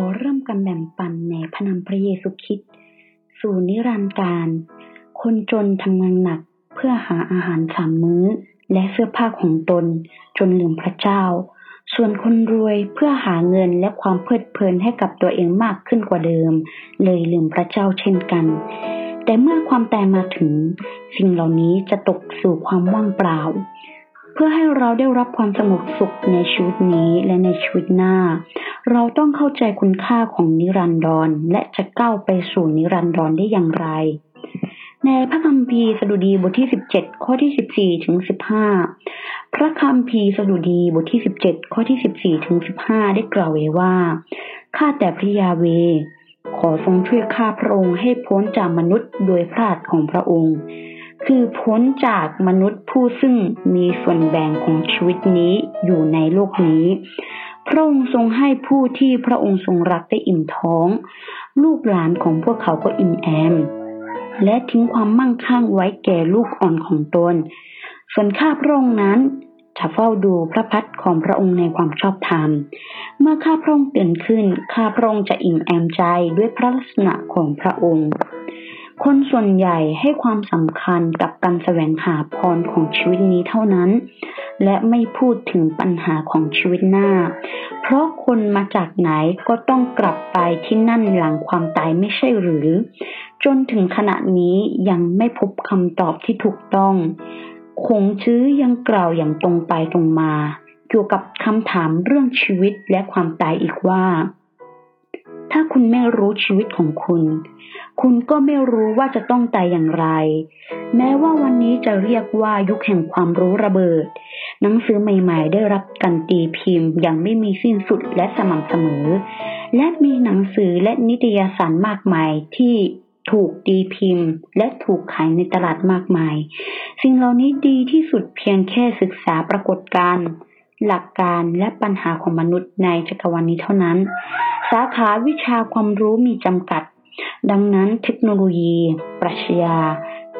อเริ่มกันแบ่งปันในพระนามพระเยซูคริสต์สู่นิรันดร์การ คนจนทำงานหนักเพื่อหาอาหารสามมื้อ และเสื้อผ้าของตนจนลืมพระเจ้า ส่วนคนรวยเพื่อหาเงินและความเพลิดเพลินให้กับตัวเองมากขึ้นกว่าเดิม เลยลืมพระเจ้าเช่นกัน แต่เมื่อความตายมาถึง สิ่งเหล่านี้จะตกสู่ความว่างเปล่า เพื่อให้เราได้รับความสงบสุขในชีวิตนี้และในชีวิตหน้า เราต้องเข้าใจคุณค่าของนิรันดร และจะก้าวไปสู่นิรันดรได้อย่างไร ในพระคัมภีร์สดุดีบทที่ 17 ข้อที่ 14 ถึง 15 พระคัมภีร์สดุดีบทที่ 17 ข้อที่ 14 ถึง 15 ได้กล่าวไว้ว่า ข้าแต่พระยาเว ขอทรงช่วยข้าพระองค์ให้พ้นจากมนุษย์โดยพระหัตถ์ของพระองค์คือพ้นจากมนุษย์ผู้ซึ่งมีส่วนแบ่งของชีวิตนี้อยู่ในโลกนี้ พระองค์ทรงให้ผู้ที่พระองค์ทรงรักได้อิ่มท้อง ลูกหลานของพวกเขาก็อิ่มแอม และทิ้งความมั่งคั่งไว้แก่ลูกอ่อนของตน ส่วนข้าพระองค์นั้นจะเฝ้าดูพระพักตร์ของพระองค์ในความชอบธรรม เมื่อข้าพระองค์ตื่นขึ้น ข้าพระองค์จะอิ่มแอมใจด้วยพระลักษณะของพระองค์ คนส่วนใหญ่ให้ความสำคัญกับการแสวงหาพรของชีวิตนี้เท่านั้น และไม่พูดถึงปัญหาของชีวิตหน้า เพราะคนมาจากไหนก็ต้องกลับไปที่นั่นหลังความตายไม่ใช่หรือ จนถึงขณะนี้ยังไม่พบคำตอบที่ถูกต้องคงชื้อยังกล่าวอย่างตรงไปตรงมา เกี่ยวกับคำถามเรื่องชีวิตและความตายอีกว่า ถ้าคุณไม่รู้ชีวิตของคุณ คุณก็ไม่รู้ว่าจะต้องตายอย่างไร แม้ว่าวันนี้จะเรียกว่ายุคแห่งความรู้ระเบิด หนังสือใหม่ๆ ได้รับการตีพิมพ์อย่างไม่มีสิ้นสุดและสม่ำเสมอ และมีหนังสือและนิตยสารมากมายที่ถูกตีพิมพ์ และถูกขายในตลาดมากมาย สิ่งเหล่านี้ดีที่สุดเพียงแค่ศึกษาปรากฏการณ์ หลักการและปัญหาของมนุษย์ในจักรวาลนี้เท่านั้น สาขาวิชาความรู้มีจำกัด ดังนั้นเทคโนโลยี ปรัชญา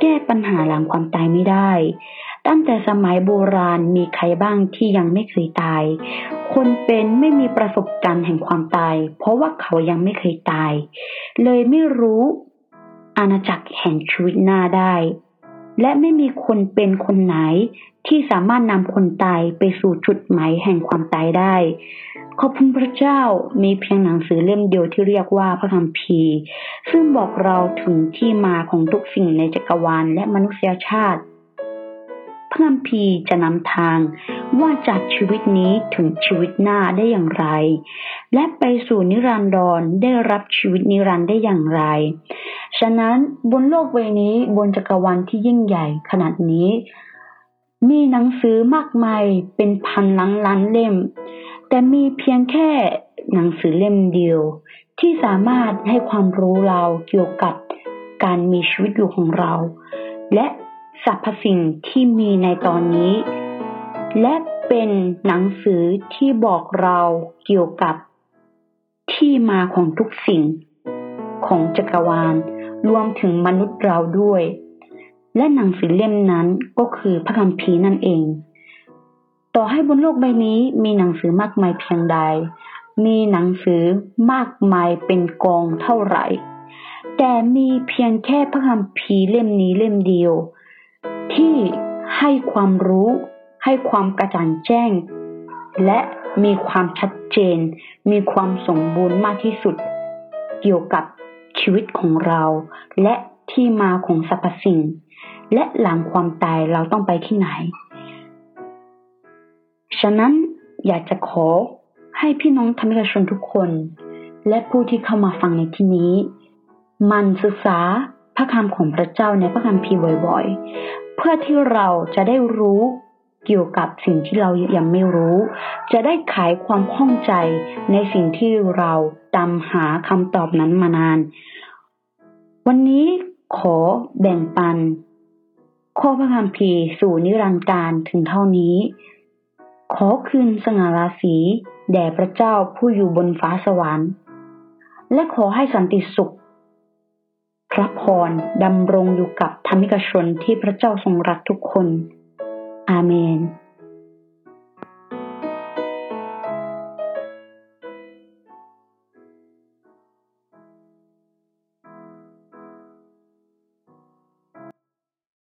แก้ปัญหาหลังความตายไม่ได้ ตั้งแต่สมัยโบราณมีใครบ้างที่ยังไม่เคยตาย คนเป็นไม่มีประสบการณ์แห่งความตาย เพราะว่าเขายังไม่เคยตาย เลยไม่รู้อาณาจักรแห่งชีวิตหน้าได้ และไม่มีคนเป็นคนไหนที่สามารถนำคนตายไปสู่จุดหมายแห่งความตายได้ ขอบคุณพระเจ้ามีเพียงหนังสือเล่มเดียวที่เรียกว่าพระคัมภีร์ ซึ่งบอกเราถึงที่มาของทุกสิ่งในจักรวาลและมนุษยชาติ พระคัมภีร์จะนำทางว่าจากชีวิตนี้ถึงชีวิตหน้าได้อย่างไร และไปสู่นิรันดรได้รับชีวิตนิรันดร์ได้อย่างไร ฉะนั้นบนโลกใบนี้บนจักรวาลที่ยิ่งใหญ่ขนาดนี้ มีหนังสือมากมายเป็นพันล้านล้านเล่ม แต่มีเพียงแค่หนังสือเล่มเดียว ที่สามารถให้ความรู้เราเกี่ยวกับการมีชีวิตอยู่ของเรา และสรรพสิ่งที่มีในตอนนี้ และเป็นหนังสือที่บอกเราเกี่ยวกับที่มาของทุกสิ่งของจักรวาล รวมถึงมนุษย์เราด้วย และหนังสือเล่มนั้นก็คือพระคัมภีร์นั่นเอง ต่อให้บนโลกใบนี้มีหนังสือมากมายเพียงใด มีหนังสือมากมายเป็นกองเท่าไหร่ แต่มีเพียงแค่พระคัมภีร์เล่มนี้เล่มเดียว ที่ให้ความรู้ ให้ความกระจ่างแจ้ง และมีความชัดเจน มีความสมบูรณ์มากที่สุด เกี่ยวกับ ชีวิตของเรา และที่มาของสรรพสิ่ง และหลังความตายเราต้องไปที่ไหน ฉะนั้นอยากจะขอให้พี่น้องธรรมิกชนทุกคน และผู้ที่เข้ามาฟังในที่นี้ มันศึกษาพระคำของพระเจ้าในพระคัมภีร์บ่อยๆ เพื่อที่เราจะได้รู้ เกี่ยวกับสิ่งที่เรายังไม่รู้ จะได้ขายความข้องใจในสิ่งที่เราตามหาคำตอบนั้นมานาน วันนี้ขอแบ่งปัน ข้อพระคัมภีร์สู่นิรันดร์การถึงเท่านี้ ขอคืนสง่าราศีแด่พระเจ้าผู้อยู่บนฟ้าสวรรค์ และขอให้สันติสุขพระพรดำรงอยู่กับธรรมิกชนที่พระเจ้าทรงรักทุกคน อาเมน